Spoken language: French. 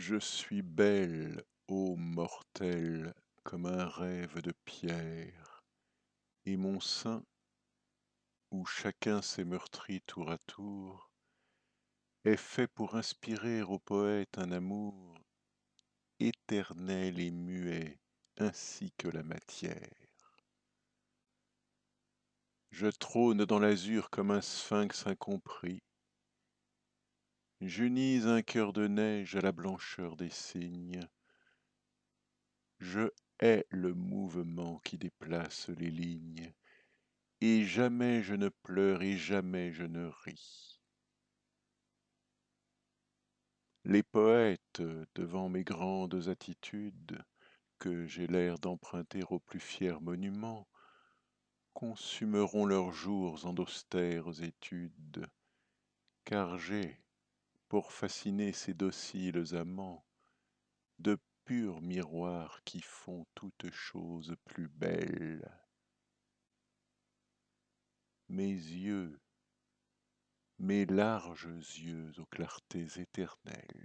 Je suis belle, ô mortelle, comme un rêve de pierre, et mon sein, où chacun s'est meurtri tour à tour, est fait pour inspirer au poète un amour éternel et muet, ainsi que la matière. Je trône dans l'azur comme un sphinx incompris. J'unis un cœur de neige à la blancheur des cygnes. Je hais le mouvement qui déplace les lignes, et jamais je ne pleure et jamais je ne ris. Les poètes, devant mes grandes attitudes, que j'ai l'air d'emprunter aux plus fiers monuments, consumeront leurs jours en d'austères études, car j'ai, pour fasciner ces dociles amants, de purs miroirs qui font toutes choses plus belles. Mes yeux, mes larges yeux aux clartés éternelles.